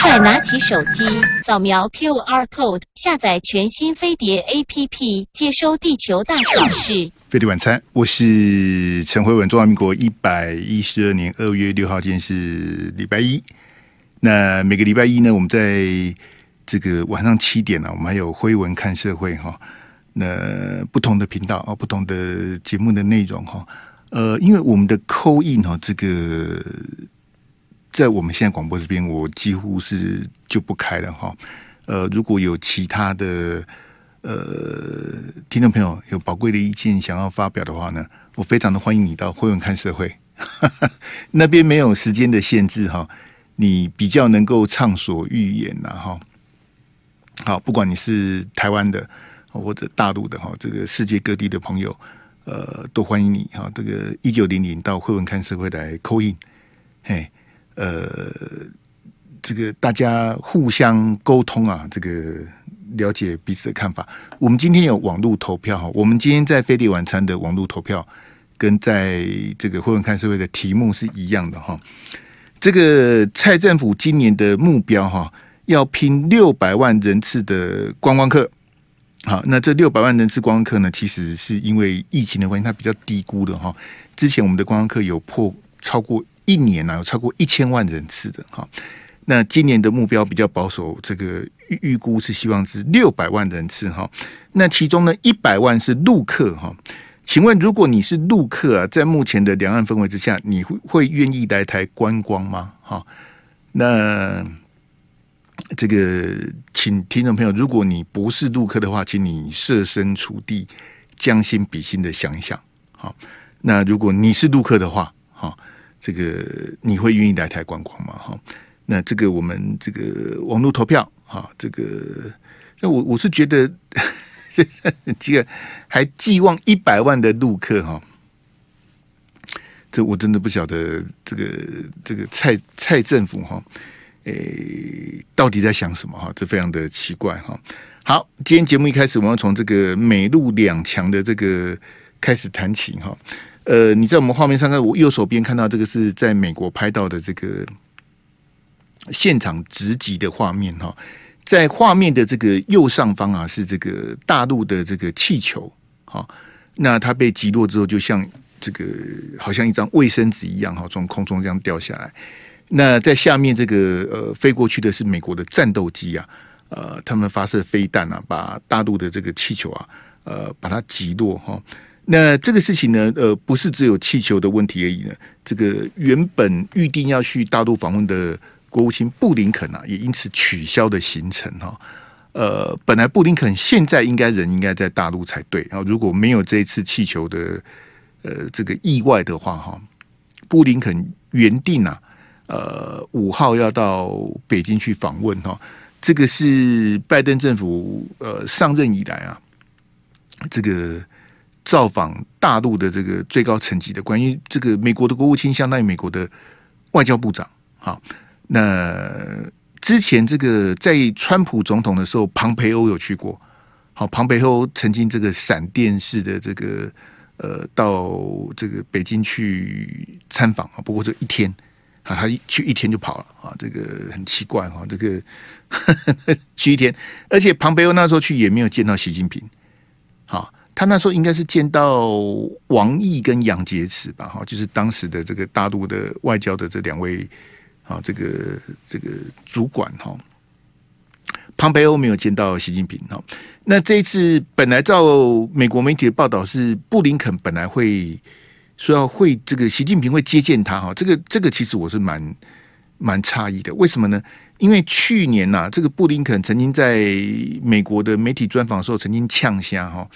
快拿起手机，扫描 QR code，下载全新飞碟 APP，接收地球大小事。飞碟晚餐，我是陈慧文。中华民国一百一十二年二月六号，今天是礼拜一。那每个礼拜一呢，我们在这个晚上七点呢、我们还有辉文看社会哈。那不同的频道啊，不同的节目的内容哈。呃，因为我们的扣印哈，这个。在我们现在广播这边，我几乎是就不开了哈。呃，如果有其他的呃听众朋友有宝贵的意见想要发表的话呢，我非常的欢迎你到辉文看社会 那边，没有时间的限制哈，你比较能够畅所欲言呐哈。好，不管你是台湾的或者大陆的哈，这个世界各地的朋友，呃，都欢迎你哈。这个一九零零到辉文看社会来扣印嘿。呃，这个大家互相沟通啊，这个了解彼此的看法。我们今天有网络投票哈，我们今天在飞碟晚餐的网络投票，跟在这个会文看社会的题目是一样的哈。这个蔡政府今年的目标哈，要拼六百万人次的观光客。好，那这六百万人次观光客呢，其实是因为疫情的关系，它比较低估的哈。之前我们的观光客有破超过。一年呢、啊、有超过一千万人次的哈，那今年的目标比较保守，这个预预估是希望是六百万人次哈。那其中呢一百万是陆客哈，请问如果你是陆客啊，在目前的两岸氛围之下，你会会愿意来台观光吗？哈，那这个请听众朋友，如果你不是陆客的话，请你设身处地、将心比心的想一想。好，那如果你是陆客的话，这个你会愿意来台观光吗？哈，那这个我们这个网络投票哈，这个那我我是觉得 这个还寄望一百万的陆客哈，这我真的不晓得这个这个蔡蔡政府哈，诶，到底在想什么哈？这非常的奇怪哈。好，今天节目一开始，我们要从这个美陆两强的这个开始谈起哈。呃，你在我们画面上看，我右手边看到这个是在美国拍到的这个现场直击的画面哈，在画面的这个右上方啊，是这个大陆的这个气球，哈，那它被击落之后，就像这个好像一张卫生纸一样哈，从空中这样掉下来。那在下面这个呃飞过去的是美国的战斗机啊，呃，他们发射飞弹啊，把大陆的这个气球啊，呃，把它击落哈。那这个事情呢，呃，不是只有气球的问题而已呢。这个原本预定要去大陆访问的国务卿布林肯啊，也因此取消的行程哈。呃，本来布林肯现在应该人应该在大陆才对，然后如果没有这一次气球的呃这个意外的话哈，布林肯原定啊，呃五号要到北京去访问哈。这个是拜登政府呃上任以来啊，这个。造访大陆的这个最高层级的，关于这个美国的国务卿，相当于美国的外交部长。好，那之前这个在川普总统的时候，庞培欧有去过。好，庞培欧曾经这个闪电式的这个呃，到这个北京去参访啊。不过这一天啊，他去一天就跑了啊，这个很奇怪哈，这个呵呵 去一天，而且庞培欧那时候去也没有见到习近平。他那时候应该是见到王毅跟杨洁篪吧，哈，就是当时的这个大陆的外交的这两位啊，这个这个主管哈。庞培欧没有见到习近平哈。那这一次本来照美国媒体的报道是布林肯本来会说要会这个习近平会接见他哈，这个这个其实我是蛮蛮诧异的，为什么呢？因为去年呐，这个布林肯曾经在美国的媒体专访的时候曾经呛下哈。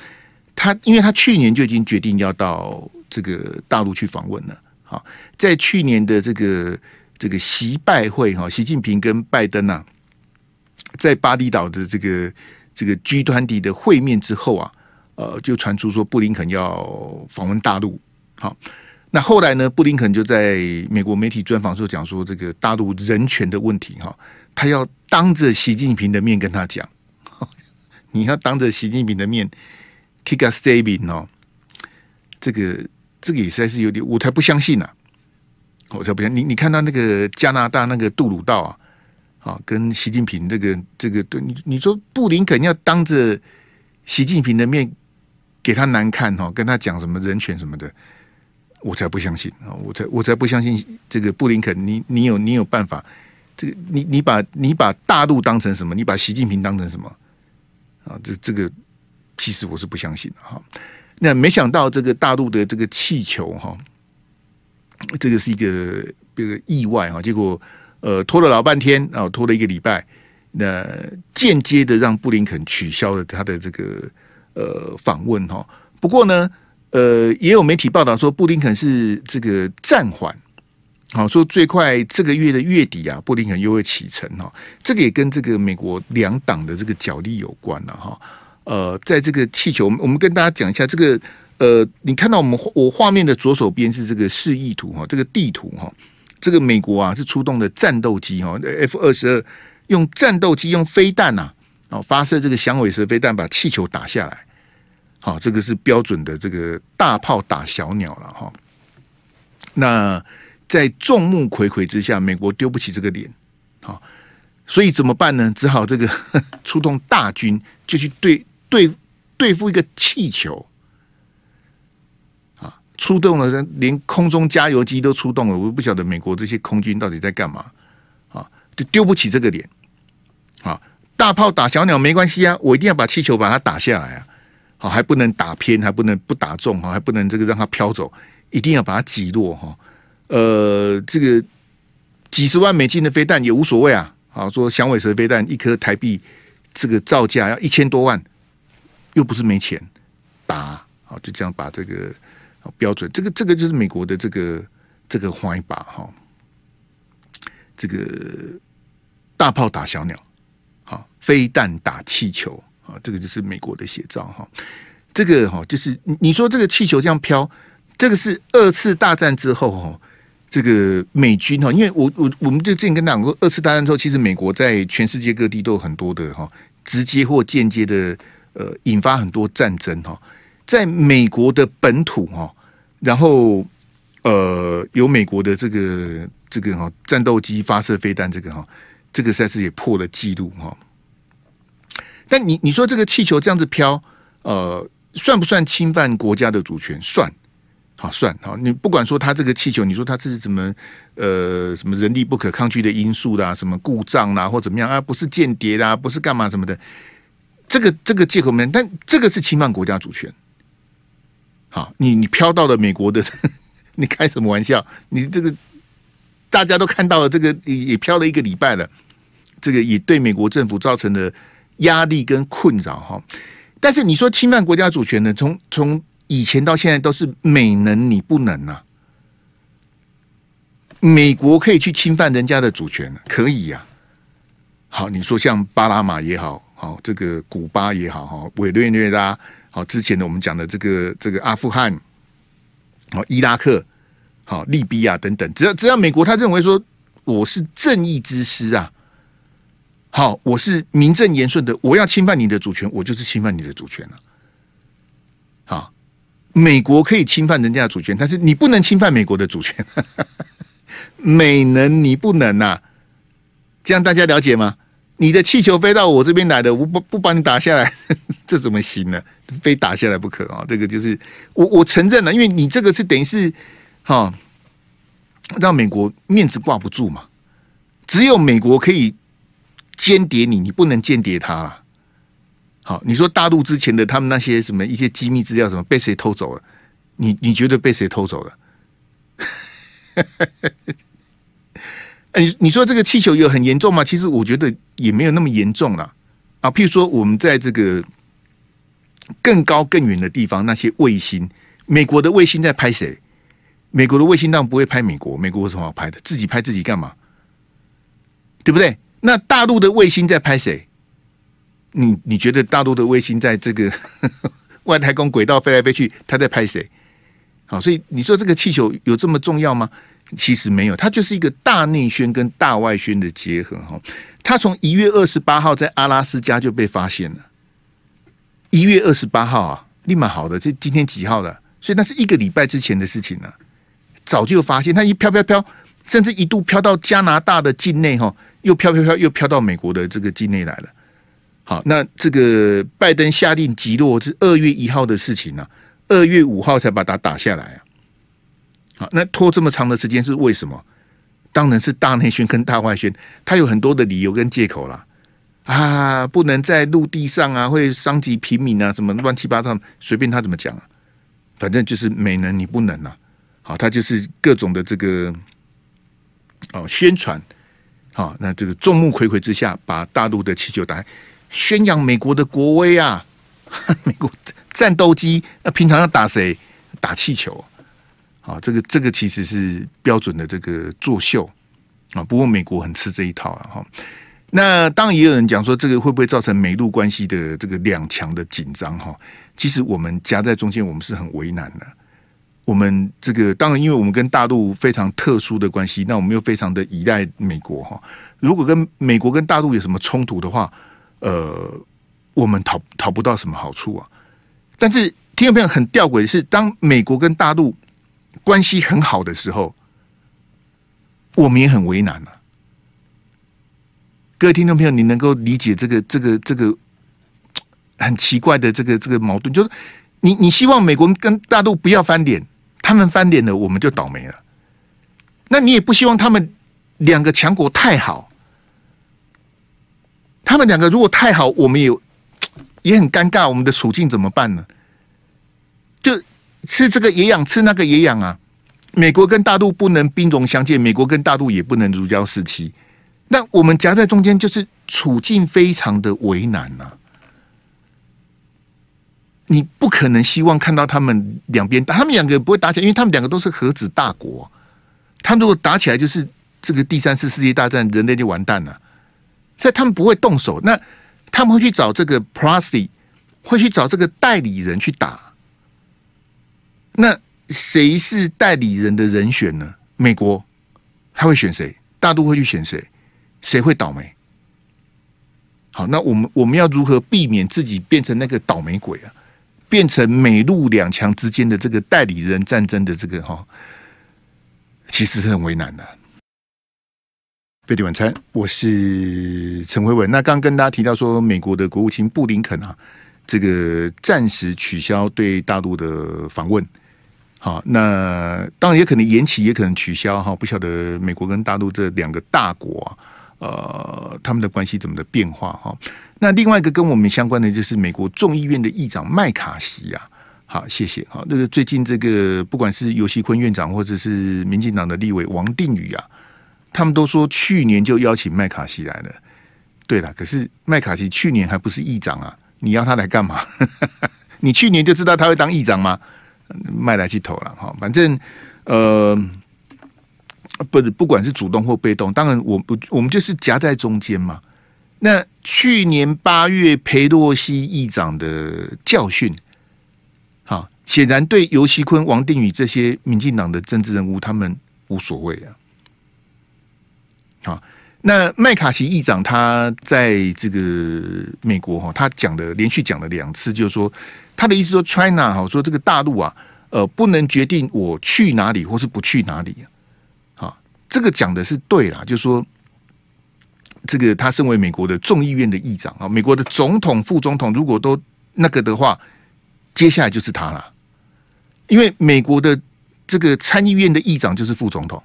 他因为他去年就已经决定要到这个大陆去访问了。好，在去年的这个这个习拜会哈，习近平跟拜登啊，在巴厘岛的这个这个 G 团体的会面之后啊，呃，就传出说布林肯要访问大陆。好，那后来呢，布林肯就在美国媒体专访时候讲说，这个大陆人权的问题哈，他要当着习近平的面跟他讲，你要当着习近平的面。Kick a saving 哦，这个这个也实在是有点，我才不相信呢、我才不相信。你你看到那个加拿大那个杜鲁道啊，啊，跟习近平这个这个对你你说布林肯要当着习近平的面给他难看哈，跟他讲什么人权什么的，我才不相信啊！我才我才不相信这个布林肯，你你有你有办法？这个你你把你把大陆当成什么？你把习近平当成什么？啊，这这个其实我是不相信的哈。那没想到这个大陆的这个气球哈，这个是一个这个意外哈。结果呃拖了老半天啊，拖了一个礼拜，那间接的让布林肯取消了他的这个呃访问哈。不过呢，呃也有媒体报道说布林肯是这个暂缓，好说最快这个月的月底啊，布林肯又会启程哈。这个也跟这个美国两党的这个角力有关了哈。呃，在这个气球，我们跟大家讲一下这个。呃，你看到我们我画面的左手边是这个示意图哈，这个地图哈，这个美国啊是出动的战斗机哈，F 二十二用战斗机用飞弹呐，啊发射这个响尾蛇飞弹把气球打下来。好，这个是标准的这个大炮打小鸟了哈。那在众目睽睽之下，美国丢不起这个脸，好，所以怎么办呢？只好这个 出动大军就去对。对对付一个气球啊，出动了，连空中加油机都出动了。我不晓得美国这些空军到底在干嘛啊，就丢不起这个脸啊。大炮打小鸟没关系啊，我一定要把气球把它打下来啊。好，还不能打偏，还不能不打中哈，还不能这个让它飘走，一定要把它击落哈。呃，这个几十万美金的飞弹也无所谓啊。好，说响尾蛇飞弹一颗台币这个造价要一千多万。又不是没钱打，好，就这样把这个标准，这个这个就是美国的这个这个换一把哈，这个大炮打小鸟，好，飞弹打气球啊，这个就是美国的写照哈。这个哈就是你说这个气球这样飘，这个是二次大战之后哈，这个美军哈，因为我我我们就之前跟大家讲过，二次大战之后，其实美国在全世界各地都有很多的哈，直接或间接的。呃，引发很多战争哈，在美国的本土哈，然后呃，有美国的这个这个哈战斗机发射飞弹，这个哈，这个赛事也破了记录哈。但你你说这个气球这样子飘，呃，算不算侵犯国家的主权？算，好算好。你不管说它这个气球，你说它是怎么呃什么人力不可抗拒的因素啦，什么故障啦，或怎么样啊？不是间谍啦，不是干嘛什么的。这个这个借口没，但这个是侵犯国家主权。好，你你飘到了美国的，你开什么玩笑？你这个大家都看到了，这个也也飘了一个礼拜了，这个也对美国政府造成了压力跟困扰哈。但是你说侵犯国家主权呢？从从以前到现在都是美能你不能啊。美国可以去侵犯人家的主权，可以呀、好，你说像巴拿马也好。好，这个古巴也好，哈，委内瑞拉，好，之前的我们讲的这个这个阿富汗，好，伊拉克，好，利比亚等等，只要只要美国他认为说我是正义之师啊，好，我是名正言顺的，我要侵犯你的主权，我就是侵犯你的主权了。好，美国可以侵犯人家的主权，但是你不能侵犯美国的主权，美能你不能呐、这样大家了解吗？你的气球飞到我这边来的，我不不把你打下来，这怎么行呢？非打下来不可啊！这个就是我我承认了，因为你这个是等于是哈，让美国面子挂不住嘛。只有美国可以间谍你，你不能间谍他了。好，你说大陆之前的他们那些什么一些机密资料什么被谁偷走了？你你觉得被谁偷走了？你你说这个气球有很严重吗？其实我觉得也没有那么严重了啊。譬如说，我们在这个更高更远的地方，那些卫星，美国的卫星在拍谁？美国的卫星当然不会拍美国，美国有什么好拍的？自己拍自己干嘛？对不对？那大陆的卫星在拍谁？你你觉得大陆的卫星在这个 外太空轨道飞来飞去，它在拍谁？好，所以你说这个气球有这么重要吗？其实没有，它就是一个大内宣跟大外宣的结合哈。它从一月二十八号在阿拉斯加就被发现了，一月二十八号啊，立马好的，这今天几号了？所以那是一个礼拜之前的事情了，早就发现它一飘飘飘，甚至一度飘到加拿大的境内哈，又飘飘飘又飘到美国的这个境内来了。好，那这个拜登下令击落是二月一号的事情呢、啊，二月五号才把它打下来啊。好，那拖这么长的时间是为什么？当然是大内宣跟大外宣，他有很多的理由跟借口啦。啊，不能在陆地上啊，会伤及平民啊，什么乱七八糟，随便他怎么讲啊，反正就是美能你不能啊。好，他就是各种的这个哦宣传，好，那这个众目睽睽之下，把大陆的气球打开。宣扬美国的国威啊！美国战斗机那平常要打谁？打气球！啊这个这个其实是标准的这个作秀啊。不过美国很吃这一套啊。哈。那当然也有人讲说，这个会不会造成美陆关系的这个两强的紧张？哈，其实我们夹在中间，我们是很为难的。我们这个当然，因为我们跟大陆非常特殊的关系，那我们又非常的依赖美国哈。如果跟美国跟大陆有什么冲突的话，呃，我们讨讨不到什么好处啊！但是听众朋友很吊诡的是，当美国跟大陆关系很好的时候，我们也很为难啊。各位听众朋友，你能够理解这个这个这个很奇怪的这个这个矛盾？就是你你希望美国跟大陆不要翻脸，他们翻脸了，我们就倒霉了。那你也不希望他们两个强国太好。他们两个如果太好，我们也也很尴尬，我们的处境怎么办呢？就吃这个也痒，吃那个也痒啊！美国跟大陆不能兵戎相见，美国跟大陆也不能如胶似漆。那我们夹在中间，就是处境非常的为难呐、啊。你不可能希望看到他们两边，他们两个不会打起来，因为他们两个都是核子大国。他们如果打起来，就是这个第三次世界大战，人类就完蛋了。所以他们不会动手，那他们会去找这个 proxy，会去找这个代理人去打。那谁是代理人的人选呢？美国他会选谁？大陆会去选谁？谁会倒霉？好，那我们我们要如何避免自己变成那个倒霉鬼啊？变成美陆两强之间的这个代理人战争的这个哈，其实是很为难的。贝蒂晚餐，我是陈辉文。那刚跟大家提到说，美国的国务卿布林肯啊，这个暂时取消对大陆的访问。好，那当然也可能延期，也可能取消哈。不晓得美国跟大陆这两个大国啊，呃，他们的关系怎么的变化哈。那另外一个跟我们相关的，就是美国众议院的议长麦卡锡啊。好，谢谢。哈，那个最近这个不管是游锡坤院长，或者是民进党的立委王定宇啊。他们都说去年就邀请麦卡锡来了，对了，可是麦卡锡去年还不是议长啊，你要他来干嘛？你去年就知道他会当议长吗？卖来去投了哈，反正呃，不，不管是主动或被动，当然我不，我们就是夹在中间嘛。那去年八月裴洛西议长的教训，好，显然对尤锡坤、王定宇这些民进党的政治人物，他们无所谓啊。好，那麦卡锡议长他在这个美国哈，他讲的连续讲了两次，就是说他的意思说，China 哈，说这个大陆啊，呃，不能决定我去哪里或是不去哪里。好，这个讲的是对啦，就是说这个他身为美国的众议院的议长啊，美国的总统、副总统如果都那个的话，接下来就是他了，因为美国的这个参议院的议长就是副总统。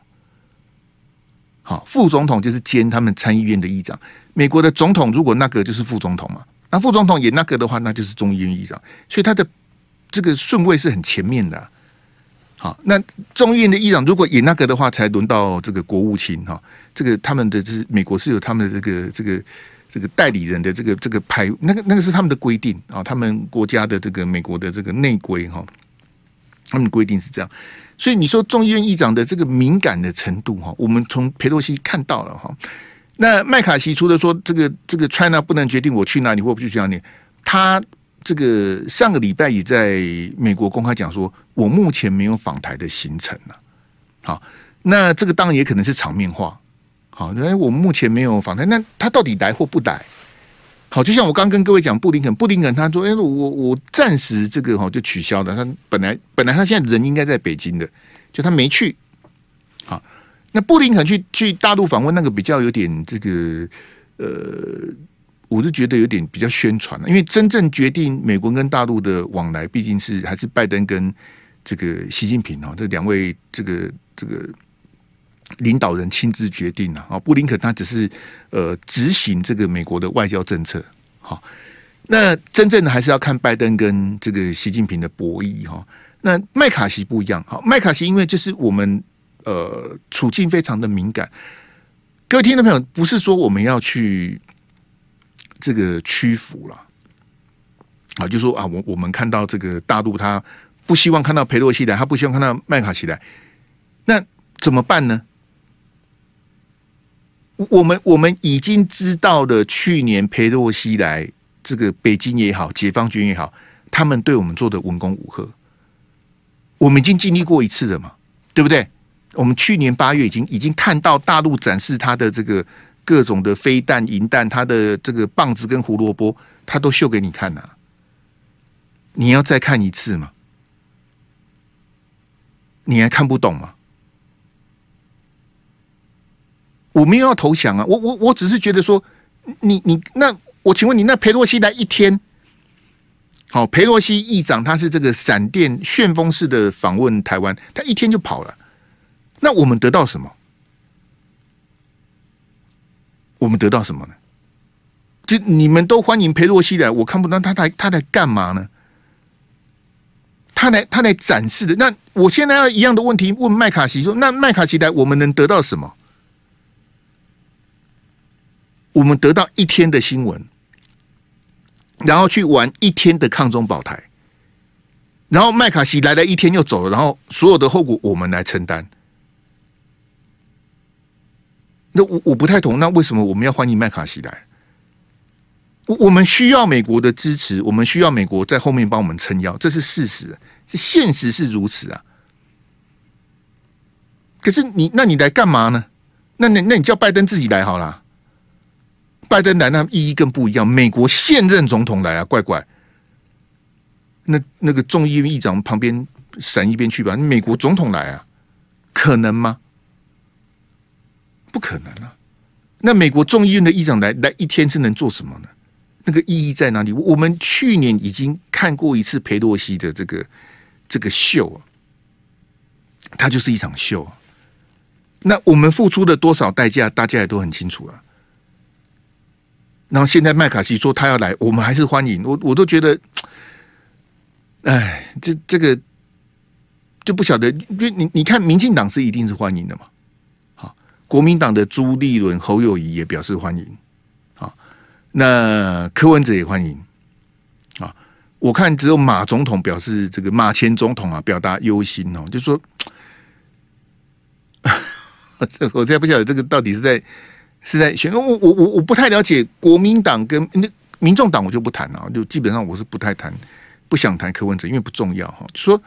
好，副总统就是兼他们参议院的议长。美国的总统如果那个就是副总统嘛，那副总统也那个的话，那就是众议院议长。所以他的这个顺位是很前面的。好，那众议院的议长如果也那个的话，才轮到这个国务卿哈。这个他们的就是美国是有他们的这个这个这个代理人的这个这个排，那个那个是他们的规定啊，他们国家的这个美国的这个内规哈，他们规定是这样。所以你说众议院议长的这个敏感的程度哈，我们从佩洛西看到了哈。那麦卡锡除了说这个这个 China 不能决定我去哪里或不去哪里，他这个上个礼拜也在美国公开讲说，我目前没有访台的行程了。好，那这个当然也可能是场面话。好，那我目前没有访台，那他到底来或不来？好，就像我刚跟各位讲，布林肯，布林肯他说：“哎，我我暂时这个哈就取消了。他本来本来他现在人应该在北京的，就他没去。那布林肯去去大陆访问，那个比较有点这个呃，我是觉得有点比较宣传了，因为真正决定美国跟大陆的往来，毕竟是还是拜登跟这个习近平哦，这两位这个这个领导人亲自决定的啊。布林肯他只是呃执行这个美国的外交政策，好，那真正的还是要看拜登跟这个习近平的博弈哈。那麦卡锡不一样，好，麦卡锡因为就是我们。呃，处境非常的敏感。各位听众朋友，不是说我们要去这个屈服了啊，就说啊，我我们看到这个大陆，他不希望看到裴洛西来，他不希望看到麦卡锡来，那怎么办呢？我们我们已经知道了，去年裴洛西来，这个北京也好，解放军也好，他们对我们做的文攻武吓，我们已经经历过一次了嘛，对不对？我们去年八月已经已经看到大陆展示他的这个各种的飞弹、银弹，他的这个棒子跟胡萝卜，他都秀给你看了。你要再看一次吗？你还看不懂吗？我没有要投降啊，我我我只是觉得说，你你那我请问你，那裴洛西来一天，好，裴洛西议长他是这个闪电旋风式的访问台湾，他一天就跑了。那我们得到什么？我们得到什么呢？就你们都欢迎裴洛西来，我看不到他来他来干嘛呢？他来他来展示的。那我现在要一样的问题问麦卡锡说：那麦卡锡来，我们能得到什么？我们得到一天的新闻，然后去玩一天的抗中保台，然后麦卡锡来了一天又走了，然后所有的后果我们来承担。那我我不太懂，那为什么我们要欢迎麦卡锡来？我我们需要美国的支持，我们需要美国在后面帮我们撑腰，这是事实，这现实是如此啊。可是你，那你来干嘛呢？那那那你叫拜登自己来好了。拜登来那意义更不一样，美国现任总统来啊，怪怪。那那个众议院议长旁边闪一边去吧，美国总统来啊，可能吗？不可能啊！那美国众议院的议长来来一天是能做什么呢？那个意义在哪里？我们去年已经看过一次裴洛西的这个这个秀啊，它就是一场秀啊。那我们付出了多少代价，大家也都很清楚了。然后现在麦卡锡说他要来，我们还是欢迎。我我都觉得，哎，这这个就不晓得，因为你你看，民进党是一定是欢迎的嘛。国民党的朱立伦、侯友宜也表示欢迎，啊，那柯文哲也欢迎，啊，我看只有马总统表示这个马前总统啊表达忧心哦，就说，我现在不晓得这个到底是在是在选，我我我我不太了解国民党跟那民众党，我就不谈了，就基本上我是不太谈，不想谈柯文哲，因为不重要哈。说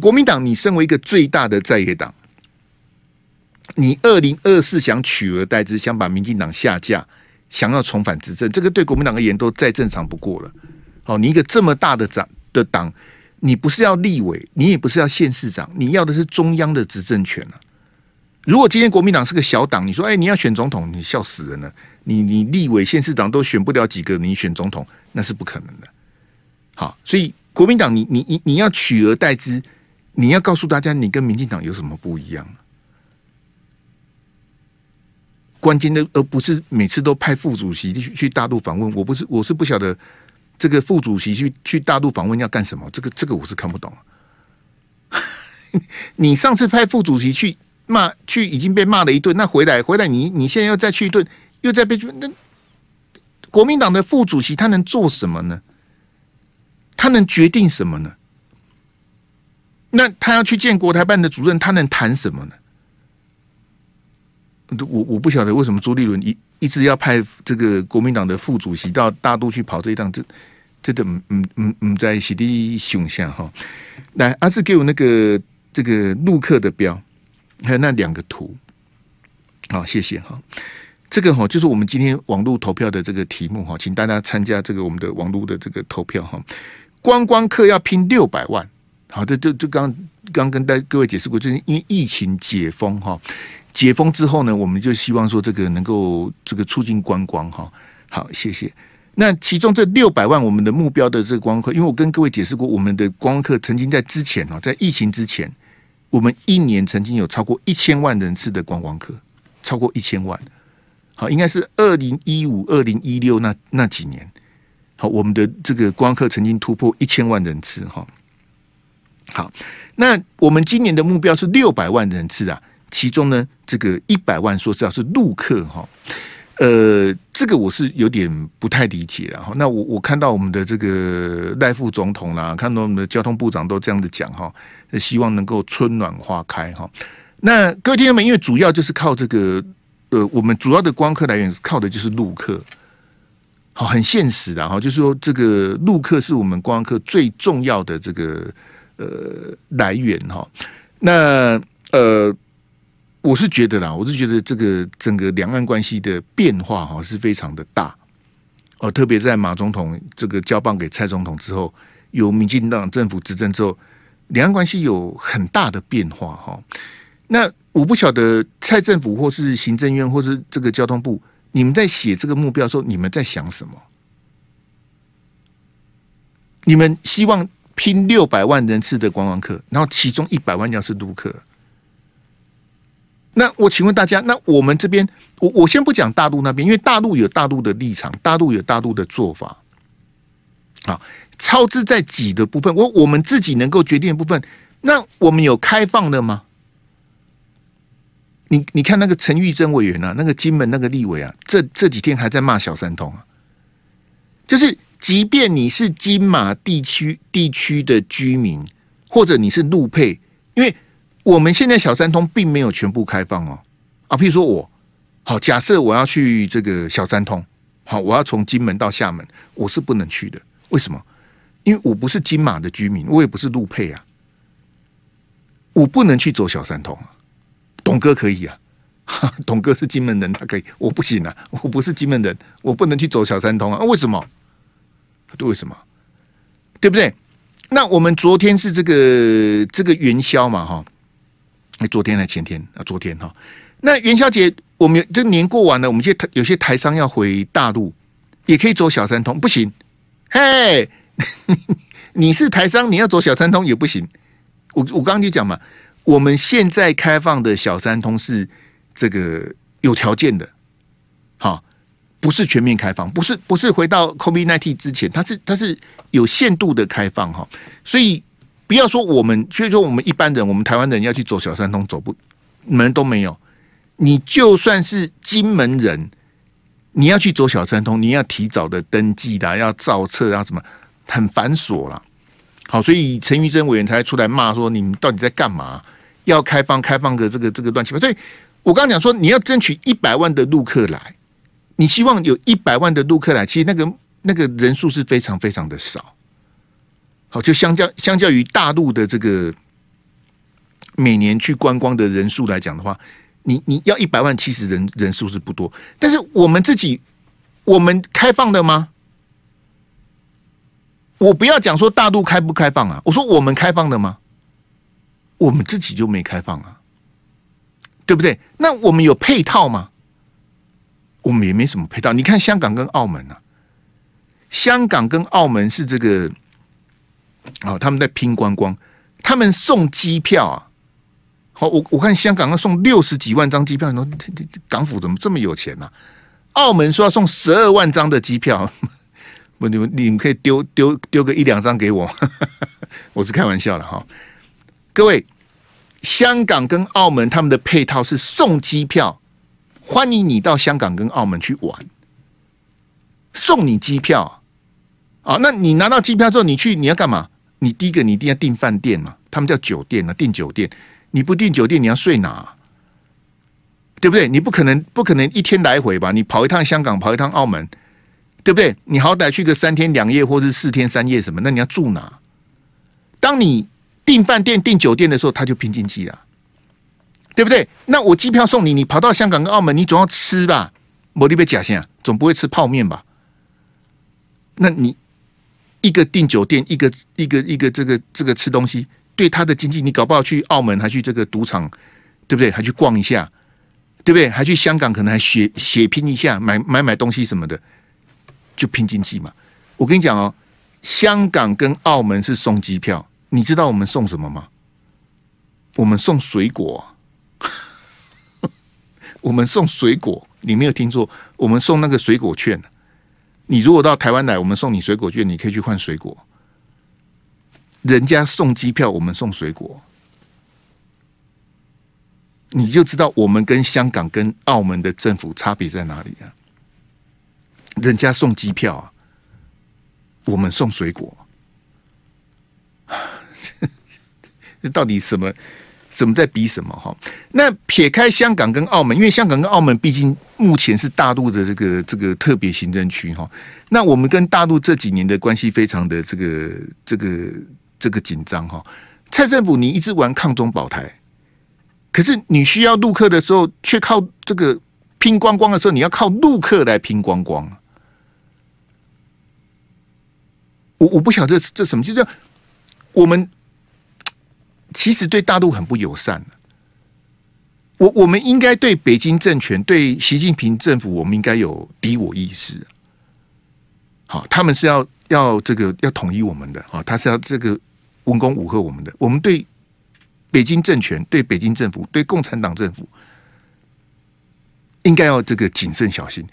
国民党，你身为一个最大的在野党。你二零二四想取而代之，想把民进党下架，想要重返执政，这个对国民党而言都再正常不过了。好，你一个这么大的长的党，你不是要立委，你也不是要县市长，你要的是中央的执政权啊。如果今天国民党是个小党，你说哎，你要选总统，你笑死人了。你你立委、县市长都选不了几个，你选总统那是不可能的。好，所以国民党，你你你你要取而代之，你要告诉大家，你跟民进党有什么不一样？关键的，而不是每次都派副主席去去大陆访问。我不是，我是不晓得这个副主席去去大陆访问要干什么。这个这个我是看不懂。你上次派副主席去骂，去已经被骂了一顿，那回来回来你，你现在要再去一顿，又再被那国民党的副主席他能做什么呢？他能决定什么呢？那他要去见国台办的主任，他能谈什么呢？我我不晓得为什么朱立伦一一直要派这个国民党的副主席到大陆去跑这一趟，这这的嗯嗯嗯嗯在洗地熊下哈。来，阿志给我那个这个陆客的标，还有那两个图。好，谢谢哈。这个哈就是我们今天网络投票的这个题目哈，请大家参加这个我们的网络的这个投票哈。观光客要拼六百万，好，这就就刚刚跟大各位解释过，就是因为疫情解封哈。解封之后呢，我们就希望说这个能够这个促进观光哈。好，谢谢。那其中这六百万我们的目标的这个观光客，因为我跟各位解释过，我们的观光客曾经在之前啊，在疫情之前，我们一年曾经有超过一千万人次的观光客，超过一千万。好，应该是二零一五、二零一六那那几年。好，我们的这个观光客曾经突破一千万人次哈。好，那我们今年的目标是六百万人次啊，其中呢，这个一百万说实话是陆客哈。呃，这个我是有点不太理解了哈。那我我看到我们的这个赖副总统啦，看到我们的交通部长都这样子讲哈，希望能够春暖花开哈。那各位听众们，因为主要就是靠这个，呃，我们主要的光客来源靠的就是陆客，好，很现实的哈，就是说这个陆客是我们光客最重要的这个呃来源哈。那呃。我是觉得啦，我是觉得这个整个两岸关系的变化哈是非常的大哦，特别在马总统这个交棒给蔡总统之后，由民进党政府执政之后，两岸关系有很大的变化哈。那我不晓得蔡政府或是行政院或是这个交通部，你们在写这个目标的时候，你们在想什么？你们希望拼六百万人次的观光客，然后其中一百万要是陆客。那我请问大家，那我们这边，我我先不讲大陆那边，因为大陆有大陆的立场，大陆有大陆的做法。好，超支在己的部分，我我们自己能够决定的部分，那我们有开放的吗？你你看那个陈玉珍委员啊，那个金门那个立委啊，这这几天还在骂小三通啊，就是即便你是金马地区地区的居民，或者你是陆配，因为。我们现在小三通并没有全部开放哦，啊，譬如说我好，假设我要去这个小三通，好，我要从金门到厦门，我是不能去的。为什么？因为我不是金马的居民，我也不是陆配啊，我不能去走小三通啊。董哥可以啊，董哥是金门人，他可以，我不行啊，我不是金门人，我不能去走小三通啊。为什么？对，为什么？对不对？那我们昨天是这个这个元宵嘛，哈。那昨天还前天啊？昨天哈，那元宵节我们这年过完了，我们现在有些台商要回大陆，也可以走小三通，不行？嘿，你是台商，你要走小三通也不行。我我刚刚就讲嘛，我们现在开放的小三通是这个有条件的，好，不是全面开放，不是不是回到 COVID-19 之前，它是它是有限度的开放哈，所以。不要说我们，所以说我们一般人，我们台湾人要去走小三通，走不门都没有。你就算是金门人，你要去走小三通，你要提早的登记的，要造册啊什么，很繁琐啦。好，所以陈玉珍委员才出来骂说：“你们到底在干嘛？要开放开放的这个这个乱七八糟。”所以我刚刚讲说，你要争取一百万的陆客来，你希望有一百万的陆客来，其实那个那个人数是非常非常的少。好，就相较相较于大陆的这个每年去观光的人数来讲的话，你你要一百万，其实人人数是不多。但是我们自己，我们开放的吗？我不要讲说大陆开不开放啊，我说我们开放的吗？我们自己就没开放啊，对不对？那我们有配套吗？我们也没什么配套。你看香港跟澳门啊，香港跟澳门是这个。哦，他们在拼观光，他们送机票啊！好，我我看香港要送六十几万张机票，你说 港府怎么这么有钱呢、澳门说要送十二万张的机票，不，你们你们可以丢丢丢个一两张给我，我是开玩笑的哈。各位，香港跟澳门他们的配套是送机票，欢迎你到香港跟澳门去玩，送你机票啊！那你拿到机票之后，你去你要干嘛？你第一个，你一定要订饭店嘛，他们叫酒店啊，订酒店。你不订酒店，你要睡哪？对不对？你不可能不可能一天来回吧？你跑一趟香港，跑一趟澳门，对不对？你好歹去个三天两夜，或是四天三夜什么？那你要住哪？当你订饭店、订酒店的时候，他就拼经济了，对不对？那我机票送你，你跑到香港跟澳门，你总要吃吧？某地被假象，总不会吃泡面吧？那你？一个订酒店，一个一个一个这个这个吃东西，对他的经济，你搞不好去澳门还去这个赌场，对不对？还去逛一下，对不对？还去香港，可能还血血拼一下，买买买东西什么的，就拼经济嘛。我跟你讲哦，香港跟澳门是送机票，你知道我们送什么吗？我们送水果，我们送水果，你没有听错，我们送那个水果券。你如果到台湾来，我们送你水果券，你可以去换水果。人家送机票，我们送水果，你就知道我们跟香港、跟澳门的政府差别在哪里啊？人家送机票啊，我们送水果，这到底什么？什么在比什么哈？那撇开香港跟澳门，因为香港跟澳门毕竟目前是大陆的这个这个特别行政区哈。那我们跟大陆这几年的关系非常的这个这个这个紧张哈。蔡政府你一直玩抗中保台，可是你需要陆客的时候，却靠这个拼光光的时候，你要靠陆客来拼光光。我我不晓得这这什么，就是我们。其实对大陆很不友善。我我们应该对北京政权、对习近平政府，我们应该有敌我意识。好，他们是要要这个要统一我们的，啊，他是要这个文攻武吓我们的。我们对北京政权、对北京政府、对共产党政府，应该要这个谨慎小心。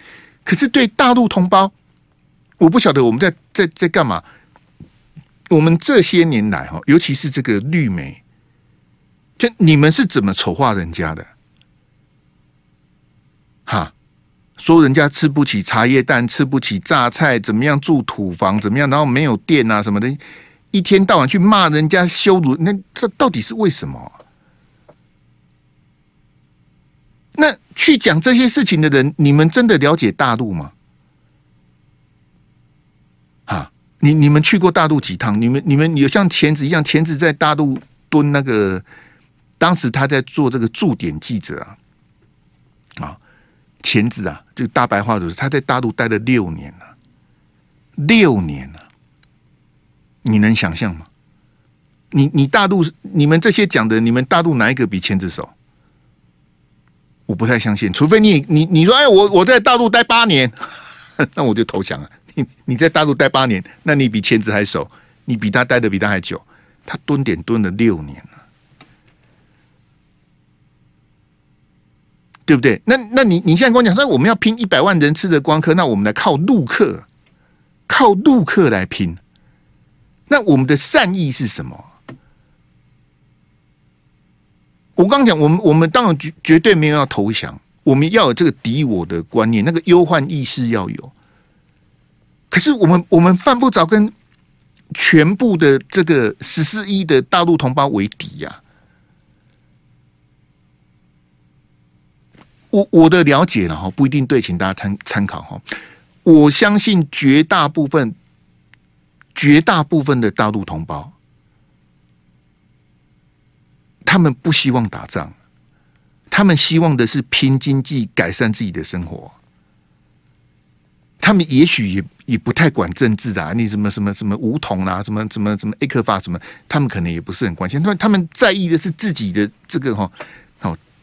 可是对大陆同胞，我不晓得我们在在在干嘛。我们这些年来，哈，尤其是这个绿媒。就你们是怎么丑化人家的？哈，说人家吃不起茶叶蛋，吃不起榨菜，怎么样住土房，怎么样，然后没有电啊什么的，一天到晚去骂人家，羞辱，那这到底是为什么？那去讲这些事情的人，你们真的了解大陆吗？哈，你你们去过大陆几趟？你们你们有像钳子一样，钳子在大陆蹲那个？当时他在做这个驻点记者啊，啊，钳子啊，这个大白话就是他在大陆待了六年了，六年了，你能想象吗？你你大陆你们这些讲的，你们大陆哪一个比钳子熟？我不太相信，除非你你你说哎，我我在大陆待八年，那我就投降了。你你在大陆待八年，那你比钳子还熟，你比他待的比他还久，他蹲点蹲了六年。对不对？那那你你现在跟我讲说，我们要拼一百万人次的光客，那我们来靠陆客，靠陆客来拼。那我们的善意是什么？我刚刚讲，我们我们当然绝绝对没有要投降，我们要有这个敌我的观念，那个忧患意识要有。可是我们我们犯不着跟全部的这个十四亿的大陆同胞为敌呀、我我的了解了哈，不一定对，请大家参参考哈。我相信绝大部分、绝大部分的大陆同胞，他们不希望打仗，他们希望的是拼经济、改善自己的生活。他们也许也也不太管政治啊，你什么什么什么梧桐啊，什么什么什么 A 克法什么，他们可能也不是很关心。他们他们在意的是自己的这个哈。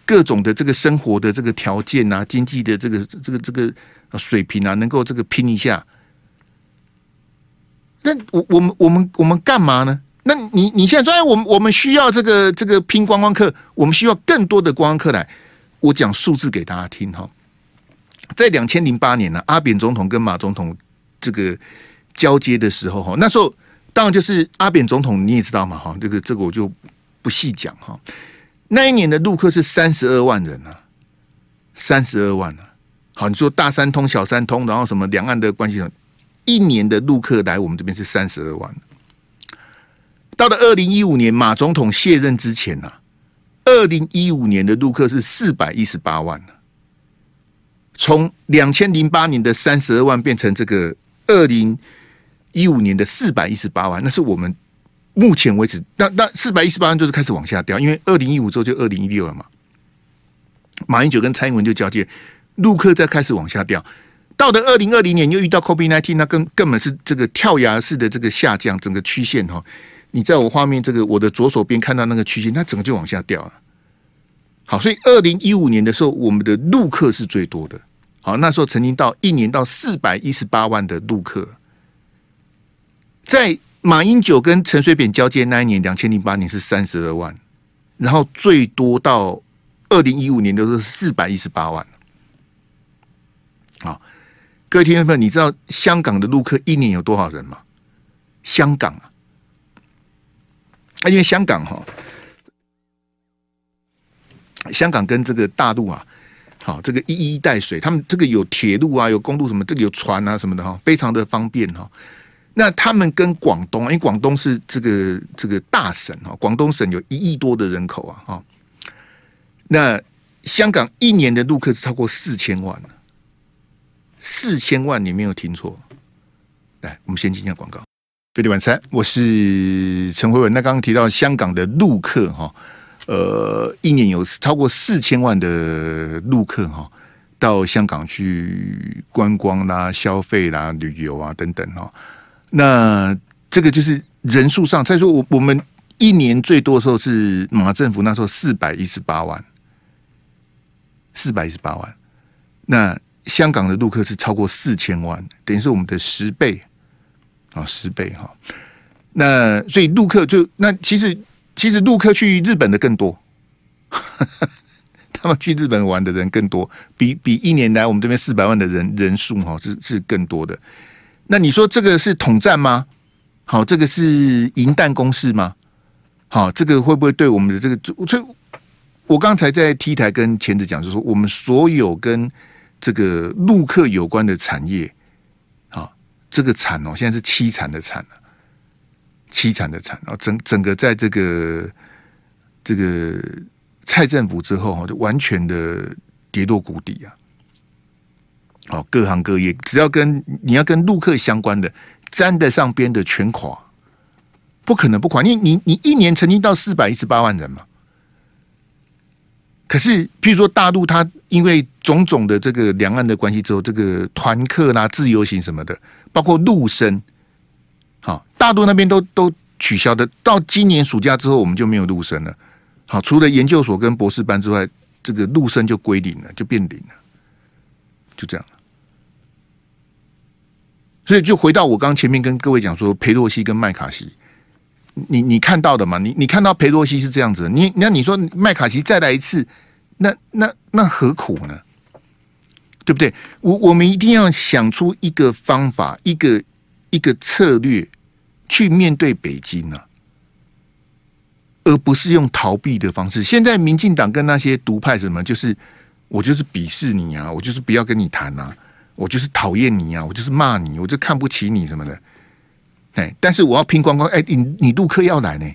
各种的这个生活的这个条件啊，经济的这个这个这个水平啊，能够这个拼一下。那我我们我们我们干嘛呢？那你你现在说，哎，我们我们需要这个这个拼观光客，我们需要更多的观光客来。我讲数字给大家听哈，在两千零八年呢，阿扁总统跟马总统这个交接的时候哈，那时候当然就是阿扁总统你也知道嘛哈，这个这个我就不细讲哈。那一年的陆客是三十二万人啊，三十二万啊。好，你说大三通、小三通，然后什么两岸的关系，一年的陆客来我们这边是三十二万。到了二零一五年马总统卸任之前呢，二零一五年的陆客是四百一十八万。从两千零八年的三十二万变成这个二零一五年的四百一十八万，那是我们。目前为止，那那四百一十八万就是开始往下掉，因为二零一五之后就二零一六了嘛。马英九跟蔡英文就交接，陆客在开始往下掉。到了二零二零年又遇到 COVID-19，那根根本是这个跳崖式的这个下降，整个曲线哈。你在我画面这个我的左手边看到那个曲线，它整个就往下掉了。好，所以二零一五年的时候，我们的陆客是最多的。好，那时候曾经到一年到四百一十八万的陆客，在马英九跟陈水扁交接那一年，两千零八年是三十二万，然后最多到二零一五年都是四百一十八万。好，各位听众朋友，你知道香港的陆客一年有多少人吗？香港啊，啊，因为香港哈。香港跟这个大陆啊，好，这个一衣带水，他们这个有铁路啊，有公路什么，这个有船啊什么的哈，非常的方便哈。那他们跟广东，因为广东是这个这个大省哈，广东省有一亿多的人口啊哈。那香港一年的陆客是超过四千万，四千万你没有听错。来，我们先进一下广告。飞碟晚餐，我是陈慧文。那刚刚提到香港的陆客哈。呃，一年有超过四千万的陆客哈，到香港去观光啦、消费啦、旅游啊等等哈。那这个就是人数上，再说我我们一年最多的时候是马政府那时候四百一十八万，四百一十八万。那香港的陆客是超过四千万，等于是我们的十倍啊，十倍哈。那所以陆客就那其实。其实陆客去日本的更多，他们去日本玩的人更多，比比一年来我们这边四百万的人人数哈是是更多的。那你说这个是统战吗？好，这个是银弹攻势吗？好，这个会不会对我们的这个？所以，我刚才在 T 台跟前子讲，就是说我们所有跟这个陆客有关的产业，好，这个惨哦，现在是凄惨的惨了。凄惨的惨啊！整整个在这个这个蔡政府之后哈，就完全的跌落谷底啊！好，各行各业只要跟你要跟陆客相关的沾得上边的全垮，不可能不垮。你你你一年曾经到四百一十八万人嘛？可是，譬如说大陆，它因为种种的这个两岸的关系之后，这个团客啦、自由行什么的，包括陆生。好，大陆那边都都取消的。到今年暑假之后，我们就没有陆生了。好，除了研究所跟博士班之外，这个陆生就归零了，就变零了，就这样。所以，就回到我刚前面跟各位讲说，裴洛西跟麦卡锡，你你看到的嘛？你你看到裴洛西是这样子，你那你说麦卡锡再来一次，那那那何苦呢？对不对？我我们一定要想出一个方法，一个。一个策略去面对北京呢、啊，而不是用逃避的方式。现在民进党跟那些独派什么，就是我就是鄙视你啊，我就是不要跟你谈啊，我就是讨厌你啊，我就是骂你，我就看不起你什么的。哎，但是我要拼光光，哎，你你陆客要来呢，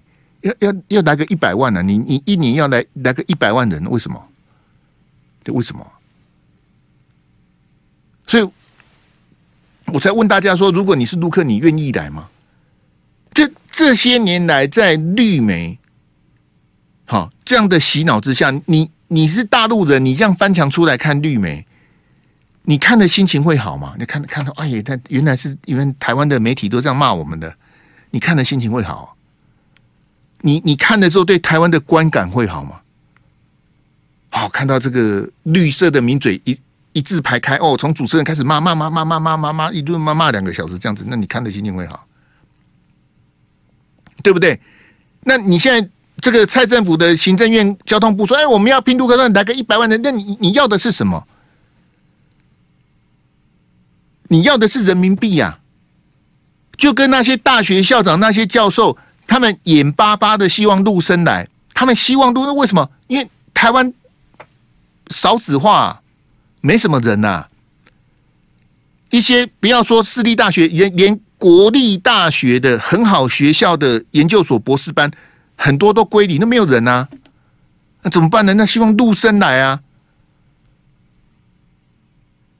要要要来个一百万呢、你你一年要来来个一百万人，为什么？这为什么？所以。我才问大家说，如果你是陆客，你愿意来吗？这这些年来，在绿媒，好这样的洗脑之下，你你是大陆人，你这样翻墙出来看绿媒，你看的心情会好吗？你看看到，哎呀，他原来是因为台湾的媒体都这样骂我们的，你看的心情会好？你你看的时候，对台湾的观感会好吗？好，看到这个绿色的名嘴一。一字排开哦，从主持人开始骂骂骂骂骂骂骂骂，一顿骂骂两个小时这样子，那你看的心情会好，对不对？那你现在这个蔡政府的行政院交通部说，哎，我们要拼陆客，那来个一百万人，那你你要的是什么？你要的是人民币呀、啊，就跟那些大学校长、那些教授，他们眼巴巴的希望陆生来，他们希望陆生为什么？因为台湾少子化、没什么人呐、一些不要说私立大学，连连国立大学的很好学校的研究所博士班，很多都归零，那没有人呐、那怎么办呢？那希望陆生来啊，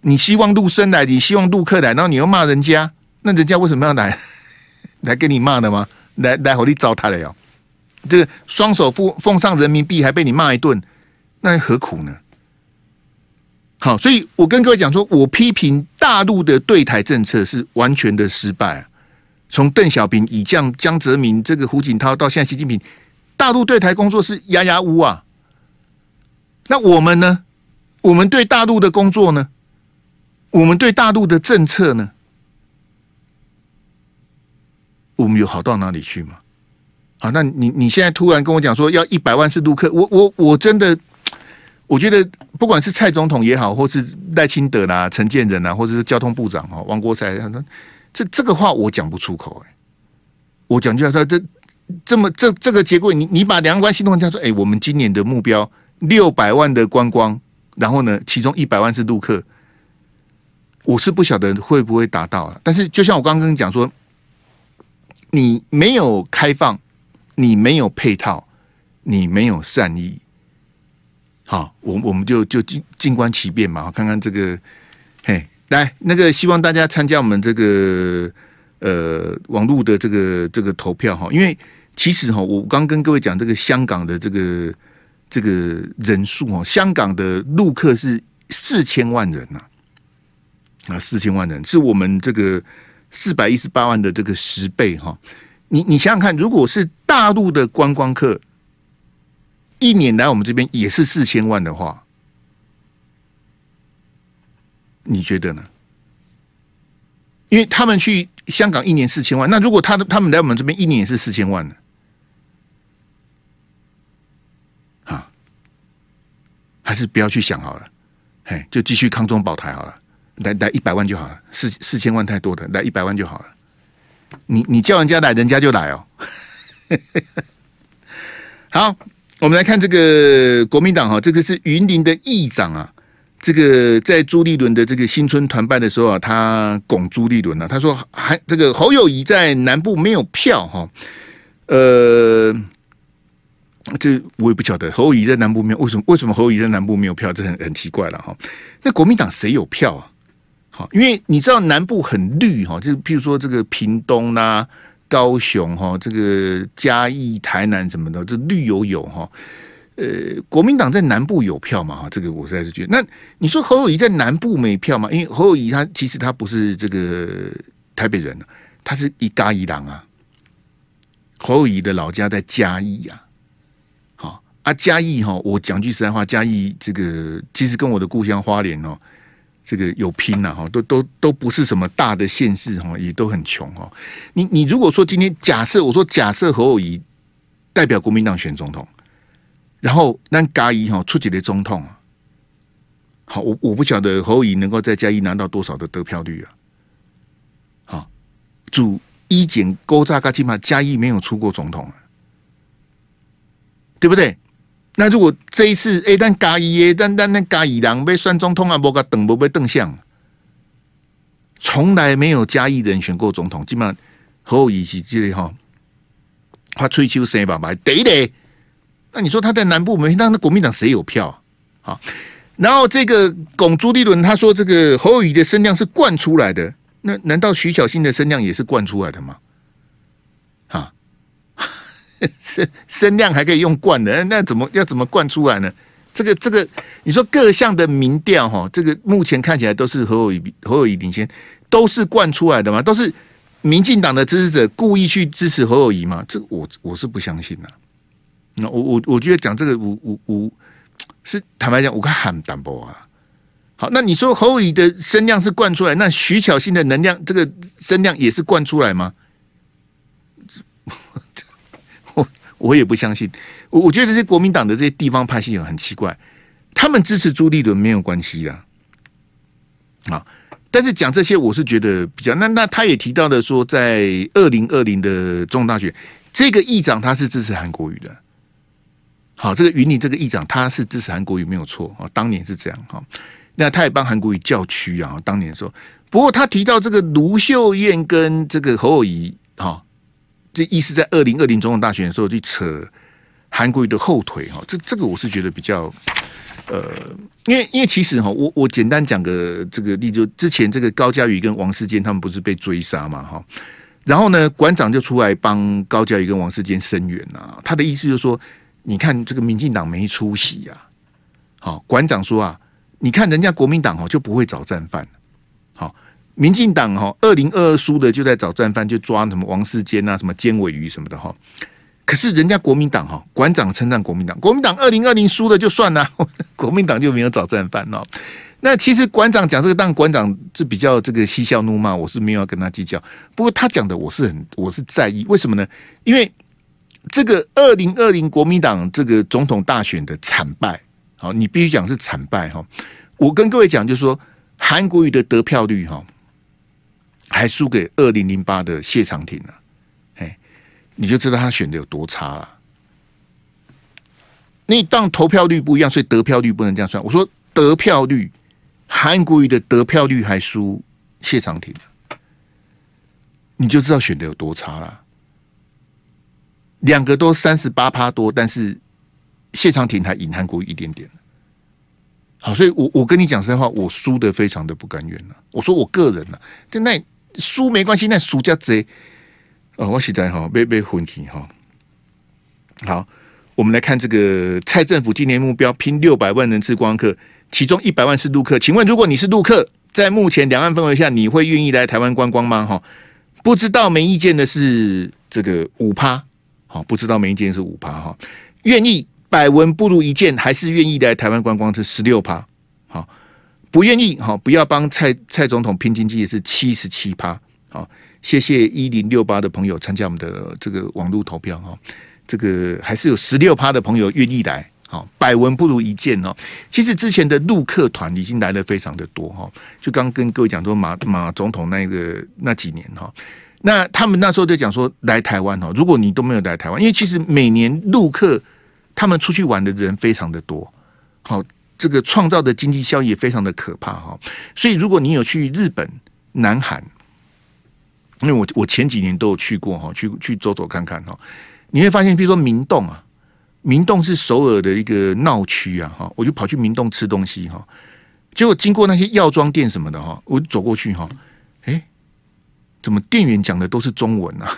你希望陆生来，你希望陆客来，然后你又骂人家，那人家为什么要来？来跟你骂的吗？来来，火力糟蹋了哟，这个双手奉奉上人民币，还被你骂一顿，那何苦呢？好，所以我跟各位讲说，我批评大陆的对台政策是完全的失败啊！从邓小平、以降、江泽民、这个胡锦涛到现在习近平，大陆对台工作是压压乌啊！那我们呢？我们对大陆的工作呢？我们对大陆的政策呢？我们有好到哪里去吗？好，那你你现在突然跟我讲说要一百万是陆客，我我我真的，我觉得不管是蔡总统也好，或是赖清德啦、陈建仁啊，或者是交通部长哈王国材，他说这这个话我讲不出口哎、我讲就要说这这么这这个结果，你你把两岸关系弄成这样说，哎、我们今年的目标六百万的观光，然后呢，其中一百万是陆客，我是不晓得会不会达到啊。但是就像我刚刚跟你讲说，你没有开放。你没有配套，你没有善意，好，我我们就就静静观其变嘛，看看这个，嘿，来那个希望大家参加我们这个呃网络的这个这个投票哈，因为其实哈，我刚跟各位讲这个香港的这个这个人数哈，香港的陆客是四千万人呐，啊，四千万人是我们这个四百一十八万的这个十倍哈。你你想想看，如果是大陆的观光客一年来我们这边也是四千万的话，你觉得呢？因为他们去香港一年四千万，那如果他的他们来我们这边一年也是四千万呢？啊，还是不要去想好了，嘿，就继续抗中保台好了，来来一百万就好了，四四千万太多的，来一百万就好了。你你叫人家来，人家就来哦。好，我们来看这个国民党哈，这个是云林的议长啊。这个在朱立伦的这个新春团拜的时候啊，他拱朱立伦啊，他说还这个侯友宜在南部没有票哈。呃，这我也不晓得侯友宜在南部没有为什么？为什么侯友宜在南部没有票？这很很奇怪了哈。那国民党谁有票啊？好，因为你知道南部很绿哈，就是譬如说这个屏东啦、高雄哈、这个嘉义、台南什么的，这绿油油哈。呃，国民党在南部有票嘛？哈，这个我实在是觉得。那你说侯友谊在南部没票吗？因为侯友谊他其实他不是这个台北人，他是一嘎一郎啊。侯友谊的老家在嘉义呀。好啊，嘉义哈，我讲句实在话，嘉义这个其实跟我的故乡花莲哦。这个有拼呐哈，都都都不是什么大的县市哈，也都很穷哈。你你如果说今天假设我说假设侯友宜代表国民党选总统，然后那嘉义哈出几的总统啊，好，我我不晓得侯友宜能够在嘉义拿到多少的得票率啊。好，主一检勾扎嘎起码嘉义没有出过总统啊，对不对？那如果这一次，哎，但嘉义，但但那嘉义人被选总统啊，无个等，无被邓相，从来没有嘉义人选过总统，基本上侯友宜是这里哈，他吹秋生吧吧，对的。那你说他在南部没？那那国民党谁有票啊？然后这个龚朱立伦他说，这个侯友宜的声量是灌出来的，那难道徐小新的声量也是灌出来的吗？声声量还可以用灌的，那怎么要怎么灌出来呢？这个这个，你说各项的民调哈，这个目前看起来都是侯友宜侯友宜领先，都是灌出来的吗？都是民进党的支持者故意去支持侯友宜吗？这我我是不相信的。那我我我觉得讲这个我我我是坦白讲，我看喊淡薄啊。好，那你说侯友宜的声量是灌出来，那徐巧芯的能量这个声量也是灌出来吗？我也不相信，我我觉得这些国民党的这些地方派系很奇怪，他们支持朱立伦没有关系啊，啊，但是讲这些我是觉得比较那那他也提到的说，在二零二零的总统大选，这个议长他是支持韩国瑜的，好，这个云林这个议长他是支持韩国瑜没有错啊，当年是这样哈，那他也帮韩国瑜叫屈啊，当年说，不过他提到这个卢秀燕跟这个侯友宜哈。这意思在二零二零总统大选的时候去扯韩国瑜的后腿哈，这这个我是觉得比较呃，因为因为其实哈，我我简单讲个这个例子，之前这个高嘉瑜跟王世坚他们不是被追杀嘛哈，然后呢馆长就出来帮高嘉瑜跟王世坚声援啊，他的意思就是说，你看这个民进党没出息呀，好馆长说啊，你看人家国民党哈就不会找战犯。民进党哈，二零二二输的就在找战犯，就抓什么王世坚啊，什么尖尾鱼什么的哈。可是人家国民党哈，馆长称赞国民党，国民党二零二零输了就算了，国民党就没有找战犯哦。那其实馆长讲这个，当馆长是比较这个嬉笑怒骂，我是没有要跟他计较。不过他讲的我是很我是在意，为什么呢？因为这个二零二零国民党这个总统大选的惨败，好，你必须讲是惨败哈。我跟各位讲，就是说韩国瑜的得票率哈，还输给二零零八的谢长廷了，哎，你就知道他选的有多差了。你当投票率不一样，所以得票率不能这样算。我说得票率。韩国瑜的得票率还输谢长廷，你就知道选的有多差了。两个都三十八趴多，但是谢长廷还赢韩国瑜一点点。好，所以我我跟你讲实在话，我输的非常的不甘愿了。我说我个人呢，但那输没关系，那输家贼哦，我现在哈被被混题哈。好，我们来看这个蔡政府今年目标拼六百万人次观光客。其中一百万是陆客，请问如果你是陆客，在目前两岸氛围下，你会愿意来台湾观光吗？哈，不知道没意见的是这个五趴，好，不知道没意见是五趴哈，愿意百闻不如一见，还是愿意来台湾观光是十六趴，不愿意好，不要帮蔡蔡总统拼经济是七十七趴，好，谢谢一零六八的朋友参加我们的这个网络投票哈，这个还是有十六趴的朋友愿意来。好，百闻不如一见哦。其实之前的陆客团已经来的非常的多哈。就刚跟各位讲说马马总统那个那几年哈，那他们那时候就讲说来台湾哈，如果你都没有来台湾，因为其实每年陆客他们出去玩的人非常的多，好，这个创造的经济效益非常的可怕哈。所以如果你有去日本、南韩，因为我我前几年都有去过哈，去去走走看看哈，你会发现，比如说明洞啊。明洞是首尔的一个闹区啊，哈，我就跑去明洞吃东西哈，结果经过那些药妆店什么的哈，我走过去哈，哎，怎么店员讲的都是中文啊？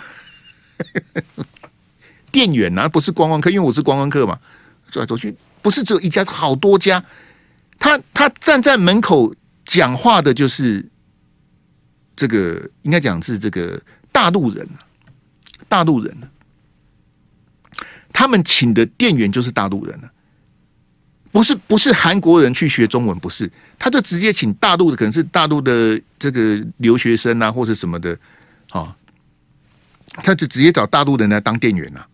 店员啊，不是观光客，因为我是观光客嘛，走来走去，不是只有一家，好多家。他他站在门口讲话的，就是这个，应该讲是这个大陆人，大陆人。他们请的店员就是大陆人了，不是不是韩国人去学中文，不是，他就直接请大陆的，可能是大陆的这个留学生啊，或者什么的，啊，他就直接找大陆人来当店员啊，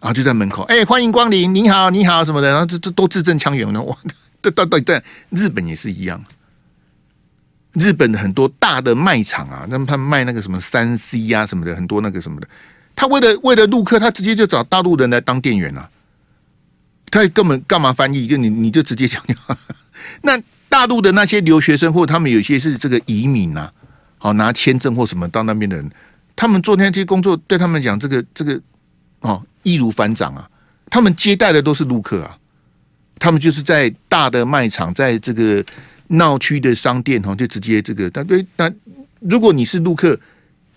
然后就在门口，哎，欢迎光临，你好，你好什么的，然后这这都字正腔圆的，哇，对对对对，日本也是一样，日本的很多大的卖场啊，那么他们卖那个什么三 C 啊什么的，很多那个什么的。他为了为了陆客，他直接就找大陆人来当店员了。他根本干嘛翻译？就你你就直接讲讲。那大陆的那些留学生，或他们有些是这个移民呐，好拿签证或什么到那边的人，他们做那些工作，对他们讲这个这个哦易如反掌啊。他们接待的都是陆客啊，他们就是在大的卖场，在这个闹区的商店哈，就直接这个。但对，那如果你是陆客。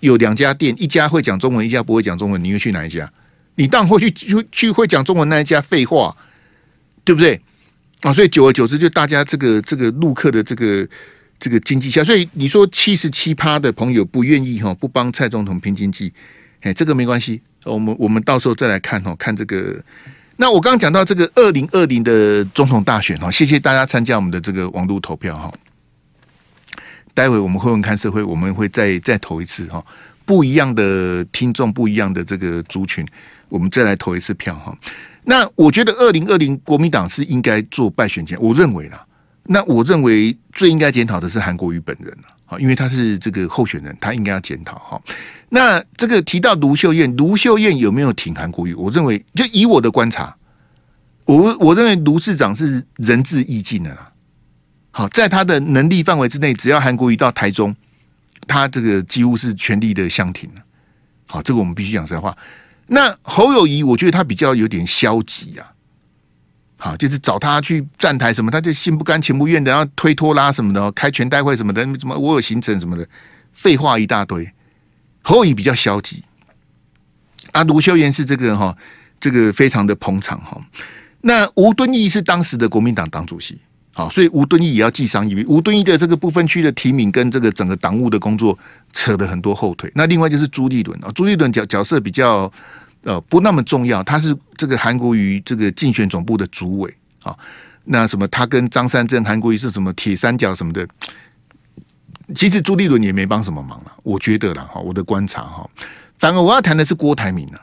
有两家店，一家会讲中文，一家不会讲中文，你会去哪一家？你当然会去去去会讲中文那一家，废话，对不对？啊，所以久而久之，就大家这个这个陆客的这个这个经济下，所以你说七十七趴的朋友不愿意哈，不帮蔡总统拼经济，哎，这个没关系，我们我们到时候再来看哈，看这个。那我刚刚讲到这个二零二零的总统大选哈，谢谢大家参加我们的这个网络投票哈。待会我们会问看社会，我们会再再投一次哈，不一样的听众，不一样的这个族群，我们再来投一次票哈。那我觉得二零二零国民党是应该做败选前，我认为啦。那我认为最应该检讨的是韩国瑜本人了啊，因为他是这个候选人，他应该要检讨哈。那这个提到卢秀燕，卢秀燕有没有挺韩国瑜？我认为，就以我的观察，我我认为卢市长是仁至义尽的啦。好，在他的能力范围之内，只要韩国瑜到台中，他这个几乎是全力的相挺。好，这个我们必须讲实话。那侯友宜，我觉得他比较有点消极啊。好，就是找他去站台什么，他就心不甘情不愿的，然后推拖拉什么的，开全代会什么的，什么我有行程什么的，废话一大堆。侯友宜比较消极。啊，卢修言是这个哈，这个非常的捧场哈。那吴敦义是当时的国民党党主席。好，所以吴敦义也要记上一笔。吴敦义的这个不分区的提名跟这个整个党务的工作扯了很多后腿。那另外就是朱立伦啊，朱立伦角角色比较呃不那么重要，他是这个韩国瑜这个竞选总部的主委啊。那什么，他跟张善政、韩国瑜是什么铁三角什么的？其实朱立伦也没帮什么忙了，我觉得了哈，我的观察哈。反而我要谈的是郭台铭啊。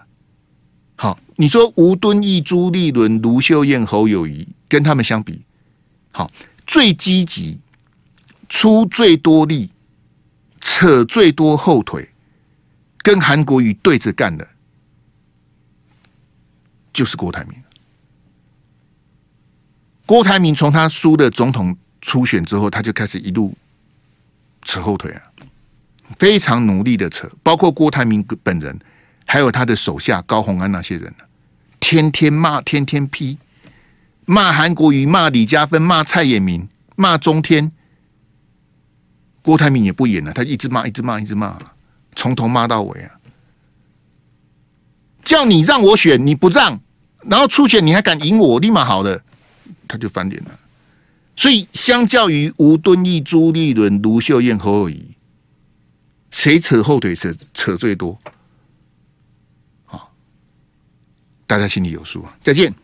好，你说吴敦义、朱立伦、卢秀燕、侯友谊跟他们相比，好，最积极、出最多力、扯最多后腿，跟韩国瑜对着干的，就是郭台铭。郭台铭从他输的总统初选之后，他就开始一路扯后腿啊，非常努力的扯，包括郭台铭本人，还有他的手下高虹安那些人，天天骂，天天批，骂韩国瑜，骂李嘉芬，骂蔡衍明，骂中天。郭台铭也不演了，他一直骂，一直骂，一直骂，从头骂到尾啊！叫你让我选，你不让，然后出钱你还敢赢我，立马好了。他就翻脸了，所以相较于吴敦义、朱立伦、卢秀燕、侯友谊，谁扯后腿扯扯最多？好，大家心里有数啊！再见。